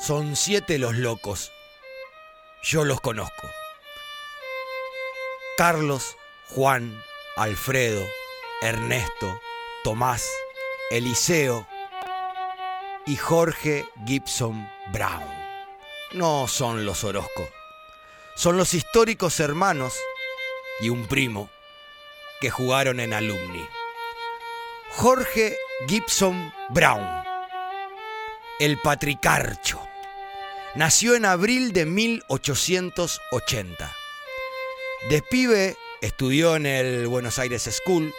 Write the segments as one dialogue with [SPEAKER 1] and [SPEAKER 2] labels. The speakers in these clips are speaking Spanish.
[SPEAKER 1] Son siete los locos. Yo los conozco. Carlos, Juan, Alfredo, Ernesto, Tomás, Eliseo y Jorge Gibson Brown. No son los Orozco. Son los históricos hermanos y un primo que jugaron en Alumni. Jorge Gibson Brown, el patricarcho, nació en abril de 1880. De pibe estudió en el Buenos Aires School,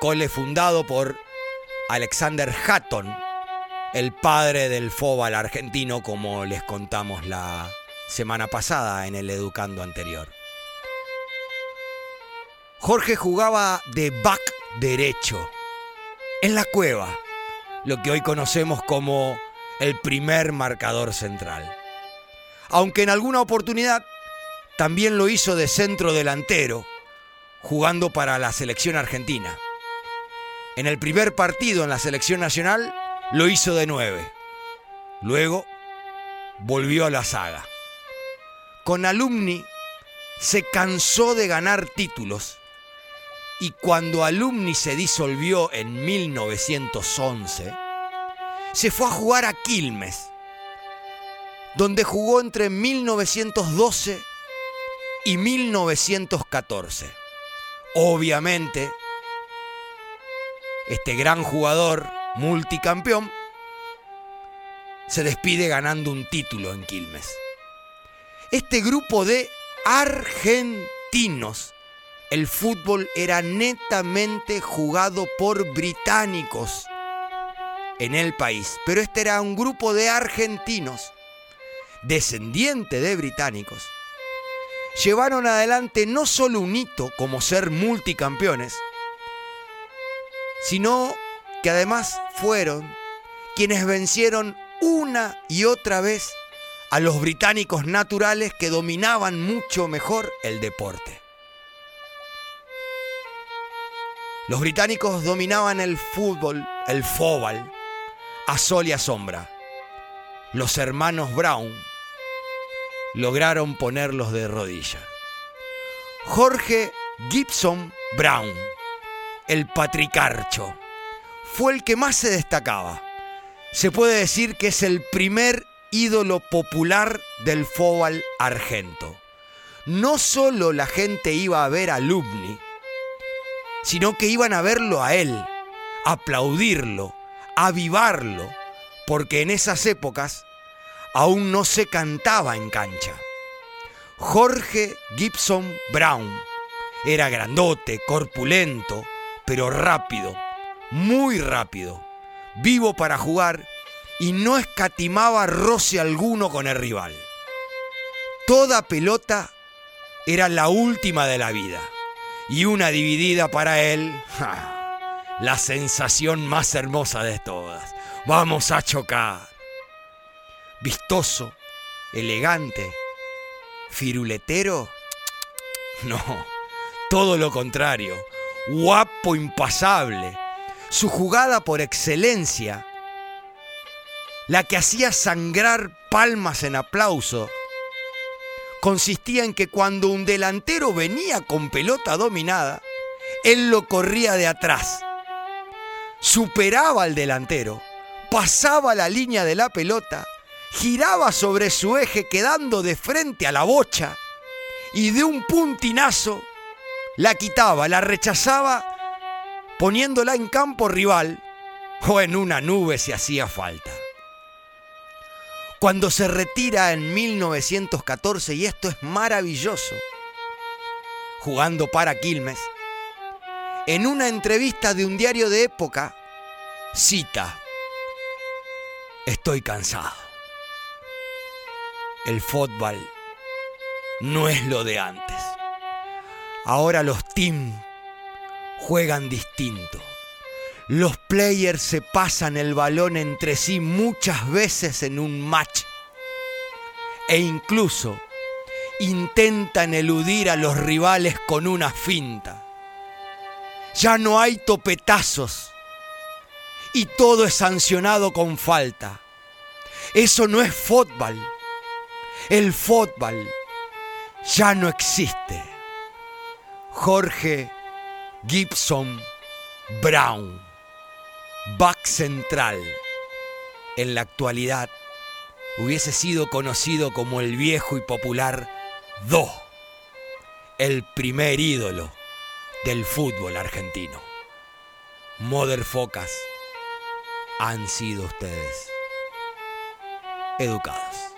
[SPEAKER 1] cole fundado por Alexander Hatton, el padre del fóbal argentino, como les contamos la semana pasada en el educando anterior. Jorge jugaba de back derecho, en la cueva, lo que hoy conocemos como el primer marcador central. Aunque en alguna oportunidad también lo hizo de centro delantero, jugando para la selección argentina. En el primer partido en la selección nacional lo hizo de nueve. Luego volvió a la saga. Con Alumni se cansó de ganar títulos y cuando Alumni se disolvió en 1911, se fue a jugar a Quilmes, donde jugó entre 1912 y 1914. Obviamente, este gran jugador multicampeón se despide ganando un título en Quilmes. Este grupo de argentinos el fútbol era netamente jugado por británicos en el país, pero este era un grupo de argentinos, descendientes de británicos, llevaron adelante no solo un hito como ser multicampeones, sino que además fueron quienes vencieron una y otra vez a los británicos naturales que dominaban mucho mejor el deporte. Los británicos dominaban el fútbol, el fóbal, a sol y a sombra. Los hermanos Brown lograron ponerlos de rodilla. Jorge Gibson Brown, el patricarcho, fue el que más se destacaba. Se puede decir que es el primer ídolo popular del fóbal argento. No solo la gente iba a ver a Lumni, sino que iban a verlo a él, aplaudirlo, avivarlo, porque en esas épocas aún no se cantaba en cancha. Jorge Gibson Brown era grandote, corpulento, pero rápido, muy rápido, vivo para jugar y no escatimaba roce alguno con el rival. Toda pelota era la última de la vida y una dividida para él, la sensación más hermosa de todas. Vamos a chocar. Vistoso, elegante, firuletero. No, todo lo contrario. Guapo, impasable. Su jugada por excelencia, la que hacía sangrar palmas en aplauso, consistía en que cuando un delantero venía con pelota dominada, él lo corría de atrás, superaba al delantero, pasaba la línea de la pelota, giraba sobre su eje quedando de frente a la bocha y de un puntinazo la quitaba, la rechazaba poniéndola en campo rival o en una nube si hacía falta cuando se retira en 1914, y esto es maravilloso, jugando para Quilmes, en una entrevista de un diario de época, cita, estoy cansado. El fútbol no es lo de antes. Ahora los teams juegan distinto. Los players se pasan el balón entre sí muchas veces en un match e incluso intentan eludir a los rivales con una finta. Ya no hay topetazos y todo es sancionado con falta. Eso no es fútbol. El fútbol ya no existe. Jorge Gibson Brown, back central, en la actualidad hubiese sido conocido como el viejo y popular Do, el primer ídolo del fútbol argentino. Motherfocas han sido ustedes educados.